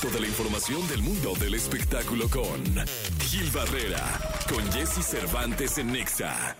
Toda la información del mundo del espectáculo con Gil Barrera, con Jesse Cervantes en Nexa.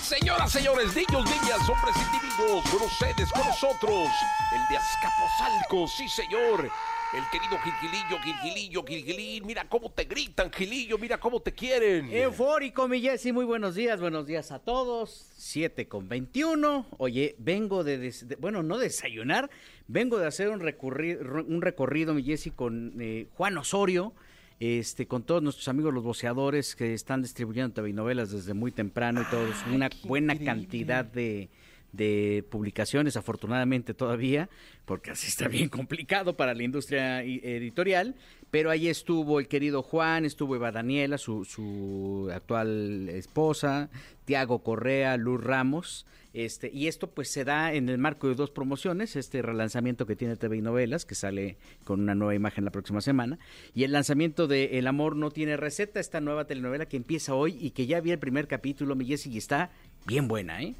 Señoras, señores, niños, niñas, hombres, individuos, con ustedes, con nosotros, el de Azcapotzalco, sí señor, el querido Gilgilillo, Gilgilillo, Gilgilín, mira cómo te gritan, Gilillo, mira cómo te quieren. Eufórico, mi Jessy, muy buenos días, buenos días a todos. 7 con 21. Oye, vengo de, des- de- bueno, no desayunar, vengo de hacer un, recurri- un recorrido, mi Jessy, con eh, Juan Osorio, este, con todos nuestros amigos los voceadores que están distribuyendo TV novelas desde muy temprano y todos, una buena increíble. cantidad de, de publicaciones, afortunadamente todavía, porque así está bien complicado para la industria editorial, pero ahí estuvo el querido Juan, estuvo Eva Daniela, su, su actual esposa, Tiago Correa, Luz Ramos, este, y esto pues se da en el marco de dos promociones, este relanzamiento que tiene TV y Novelas, que sale con una nueva imagen la próxima semana, y el lanzamiento de El amor no tiene receta, esta nueva telenovela que empieza hoy y que ya vi el primer capítulo, mi Jessy, y está bien buena, ¿eh?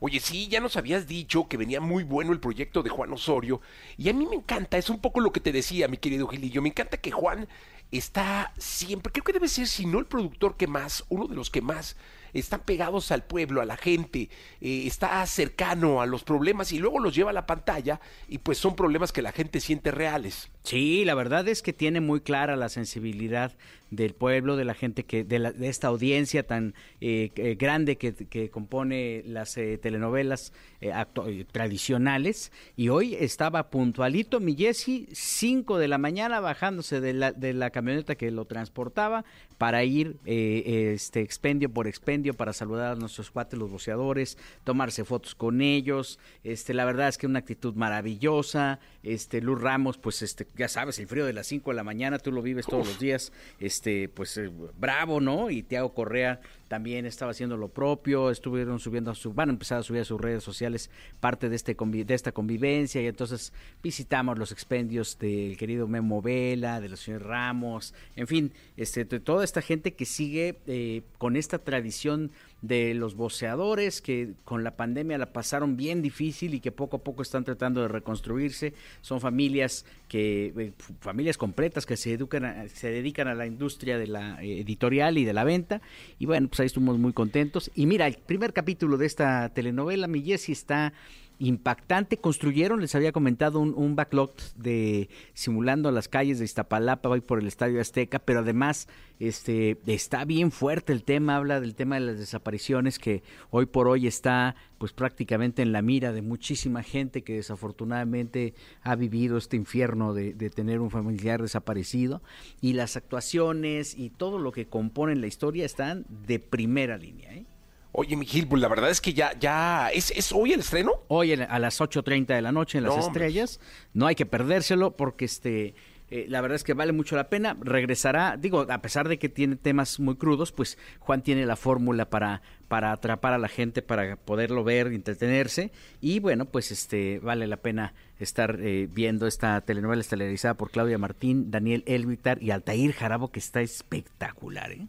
Oye, sí, ya nos habías dicho que venía muy bueno el proyecto de Juan Osorio. Y a mí me encanta, es un poco lo que te decía, mi querido Gilillo. Me encanta que Juan está siempre, creo que debe ser, si no el productor que más, uno de los que más están pegados al pueblo, a la gente, eh, está cercano a los problemas y luego los lleva a la pantalla y pues son problemas que la gente siente reales. Sí, la verdad es que tiene muy clara la sensibilidad del pueblo, de la gente que, de, la- de esta audiencia tan eh, eh, grande que, que compone las eh, telenovelas eh, eh, tradicionales. Y hoy estaba puntualito mi Jesse, 5 de la mañana, bajándose de la, de la camioneta que lo transportaba para ir este expendio por expendio para saludar a nuestros cuates los boceadores, tomarse fotos con ellos. Este, la verdad es que una actitud maravillosa. Este, Luz Ramos, pues este, ya sabes, el frío de las 5 de la mañana, tú lo vives todos los días. Este, pues eh, bravo, ¿no? Y Tiago Correa también estaba haciendo lo propio, estuvieron subiendo a su, van a empezar a subir a sus redes sociales parte de este convi- de esta convivencia y entonces visitamos los expendios del querido Memo Vela, de los señores Ramos, en fin, este de toda esta gente que sigue eh, con esta tradición de los voceadores que con la pandemia la pasaron bien difícil y que poco a poco están tratando de reconstruirse. Son familias que eh, f- familias completas que se educan a- se dedican a la industria de la eh, editorial y de la venta y bueno, pues ahí estuvimos muy contentos. Y mira, el primer capítulo de esta telenovela, mi Jessie está impactante. Construyeron, les había comentado, un, backlot de simulando las calles de Iztapalapa, voy por el Estadio Azteca, pero además este está bien fuerte el tema, habla del tema de las desapariciones que hoy por hoy está pues prácticamente en la mira de muchísima gente que desafortunadamente ha vivido este infierno de, de tener un familiar desaparecido y las actuaciones y todo lo que componen la historia están de primera línea. ¿eh? Oye, mi Gil, pues la verdad es que ya, ya, ¿es, es hoy el estreno? Hoy en- a las 8.30 de la noche en Las No, hombre. Estrellas. No hay que perdérselo porque este... eh, la verdad es que vale mucho la pena. Regresará, digo, a pesar de que tiene temas muy crudos, pues Juan tiene la fórmula para, para atrapar a la gente, para poderlo ver, entretenerse. Y bueno, pues este vale la pena estar eh, viendo esta telenovela estelarizada por Claudia Martín, Daniel Elvitar y Altair Jarabo, que está espectacular, ¿eh?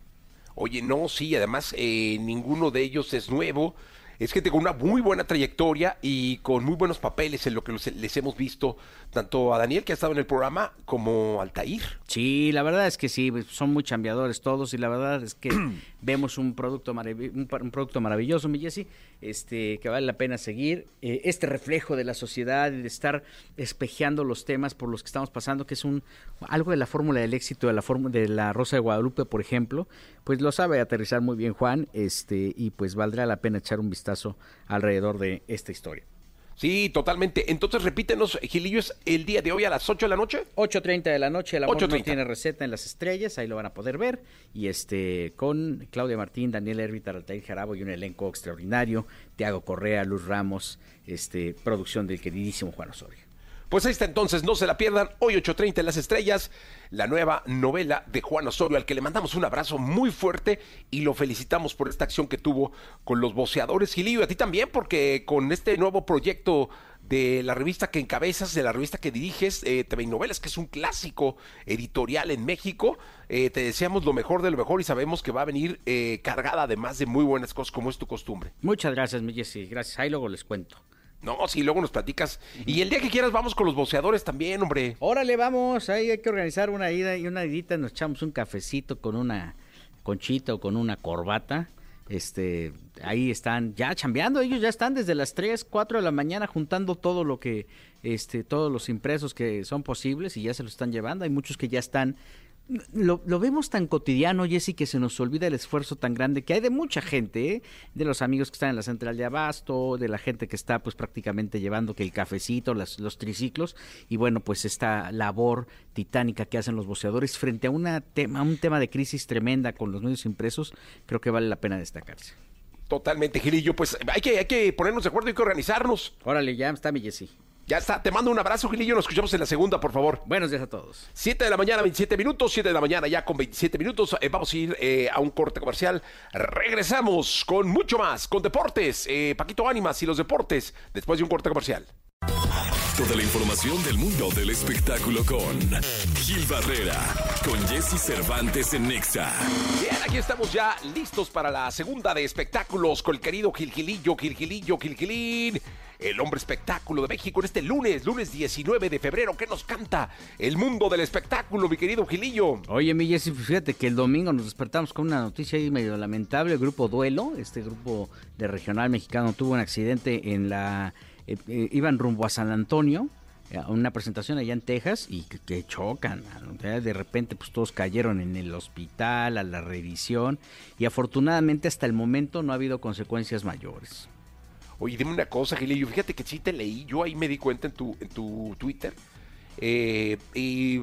Oye, no, sí, además eh, ninguno de ellos es nuevo. Es gente con una muy buena trayectoria y con muy buenos papeles en lo que les hemos visto, tanto a Daniel, que ha estado en el programa, como a Altair. Sí, la verdad es que sí, pues, son muy chambeadores todos y la verdad es que vemos un producto, marav- un, producto maravilloso, mi Jessy, este, que vale la pena seguir. Eh, este reflejo de la sociedad y de estar espejeando los temas por los que estamos pasando, que es un algo de la fórmula del éxito de la de la Rosa de Guadalupe, por ejemplo, pues lo sabe aterrizar muy bien Juan, este, y pues valdrá la pena echar un vistazo alrededor de esta historia. Sí, totalmente. Entonces, repítenos, Gilillo, es el día de hoy a las 8 de la noche. 8.30 de la noche, el amor no 8:30. tiene receta en las estrellas, ahí lo van a poder ver. Y este, con Claudia Martín, Daniel Hervita, Altair Jarabo y un elenco extraordinario, Tiago Correa, Luz Ramos, este, producción del queridísimo Juan Osorio. Pues ahí está entonces, no se la pierdan. Hoy 8.30 en las estrellas, la nueva novela de Juan Osorio, al que le mandamos un abrazo muy fuerte y lo felicitamos por esta acción que tuvo con los boceadores. Gilillo, a ti también, porque con este nuevo proyecto de la revista que encabezas, de la revista que diriges, eh, TV Novelas, que es un clásico editorial en México, eh, te deseamos lo mejor de lo mejor y sabemos que va a venir eh, cargada además de muy buenas cosas como es tu costumbre. Muchas gracias, mi Jessy. Gracias. Ahí luego les cuento No, sí, luego nos platicas. Y el día que quieras vamos con los boceadores también, hombre. Órale, vamos, ahí hay que organizar una ida y una idita, nos echamos un cafecito con una conchita o con una corbata. Este, ahí están ya chambeando, ellos ya están desde las 3, 4 de la mañana juntando todo lo que, este, todos los impresos que son posibles y ya se lo están llevando. Hay muchos que ya están lo, lo, vemos tan cotidiano, Jesse, que se nos olvida el esfuerzo tan grande que hay de mucha gente, ¿eh? de los amigos que están en la central de abasto, de la gente que está pues prácticamente llevando que el cafecito, las, los triciclos, y bueno, pues esta labor titánica que hacen los boceadores frente a una tema, un tema de crisis tremenda con los medios impresos, creo que vale la pena destacarse. Totalmente, Gilillo, pues hay que, hay que ponernos de acuerdo, hay que organizarnos. Órale, ya está mi Jesse. Ya está, te mando un abrazo, Gilillo. Nos escuchamos en la segunda, por favor. Buenos días a todos. 7 de la mañana, 27 minutos. 7 de la mañana, ya con 27 minutos. Eh, vamos a ir eh, a un corte comercial. Regresamos con mucho más, con deportes. Eh, Paquito Ánimas y los deportes, después de un corte comercial. Toda la información del mundo del espectáculo con Gil Barrera, con Jesse Cervantes en Nexa. Bien, aquí estamos ya listos para la segunda de espectáculos con el querido Gil Gilillo, Gil Gilillo, Gil Gilín el hombre espectáculo de México en este lunes, lunes 19 de febrero. ¿Qué nos canta el mundo del espectáculo, mi querido Gilillo? Oye, mi Jessy, fíjate que el domingo nos despertamos con una noticia ahí medio lamentable. El grupo Duelo, este grupo de regional mexicano, tuvo un accidente en la... Eh, eh, iban rumbo a San Antonio, a una presentación allá en Texas y que chocan. De repente pues todos cayeron en el hospital, a la revisión y afortunadamente hasta el momento no ha habido consecuencias mayores. Oye, dime una cosa, Gilillo. Fíjate que sí te leí. Yo ahí me di cuenta en tu, en tu Twitter. Eh, y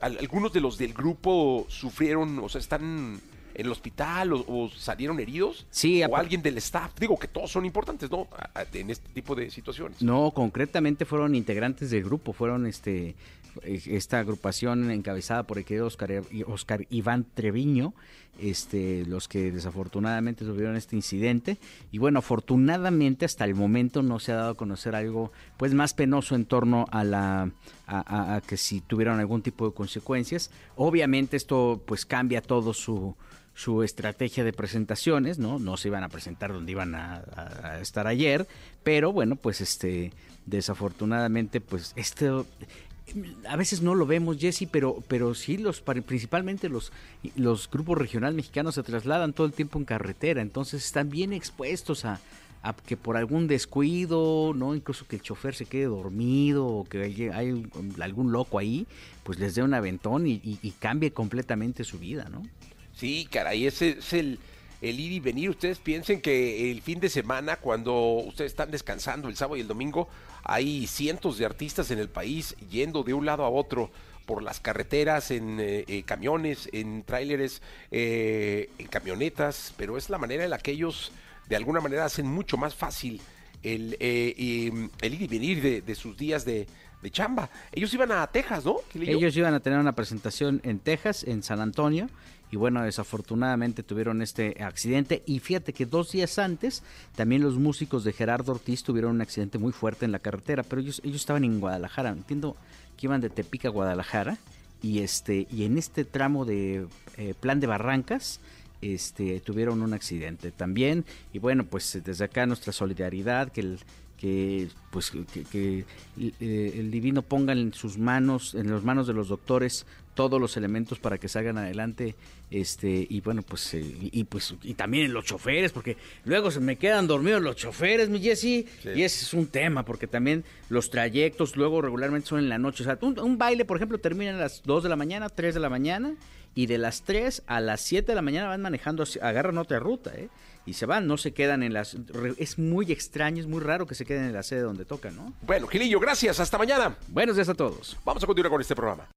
algunos de los del grupo sufrieron, o sea, están en el hospital o, salieron heridos? Sí. O alguien del staff. Digo que todos son importantes, ¿no? En este tipo de situaciones. No, concretamente fueron integrantes del grupo, fueron este esta agrupación encabezada por el querido Oscar, Oscar Iván Treviño, este, los que desafortunadamente tuvieron este incidente. Y bueno, afortunadamente hasta el momento no se ha dado a conocer algo pues más penoso en torno a la a que si tuvieron algún tipo de consecuencias. Obviamente esto pues cambia todo su su estrategia de presentaciones, ¿no? No se iban a presentar donde iban a, estar ayer, pero bueno, pues este, desafortunadamente, pues este, a veces no lo vemos, Jesse, pero, pero sí, los, principalmente los, los grupos regional mexicanos se trasladan todo el tiempo en carretera, entonces están bien expuestos a, que por algún descuido, no incluso que el chofer se quede dormido o que hay, algún loco ahí, pues les dé un aventón y, y cambie completamente su vida, ¿no? Sí, caray, ese es el, el ir y venir. Ustedes piensen que el fin de semana, cuando ustedes están descansando el sábado y el domingo, hay cientos de artistas en el país yendo de un lado a otro por las carreteras, en eh, eh, camiones, en tráileres, eh, en camionetas, pero es la manera en la que ellos de alguna manera hacen mucho más fácil el, el ir y venir de, de sus días de, de chamba. Ellos iban a Texas, ¿no? Ellos iban a tener una presentación en Texas, en San Antonio, y bueno, desafortunadamente tuvieron este accidente. Y fíjate que dos días antes también los músicos de Gerardo Ortiz tuvieron un accidente muy fuerte en la carretera, pero ellos, ellos estaban en Guadalajara, entiendo que iban de Tepic a Guadalajara y este y en este tramo de eh, Plan de Barrancas este tuvieron un accidente también. Y bueno pues desde acá nuestra solidaridad que el que pues que, eh, el divino ponga en sus manos en las manos de los doctores todos los elementos para que salgan adelante este y bueno pues eh, y, pues y también en los choferes porque luego se me quedan dormidos los choferes mi Jesse y ese es un tema porque también los trayectos luego regularmente son en la noche o sea un, un baile por ejemplo termina a las 2 de la mañana 3 de la mañana y de las 3 a las 7 de la mañana van manejando agarran otra ruta ¿eh? y se van, no se quedan en las... Es muy extraño, es muy raro que se queden en la sede donde tocan, ¿no? Bueno, Gilillo, gracias, hasta mañana. Buenos días a todos. Vamos a continuar con este programa.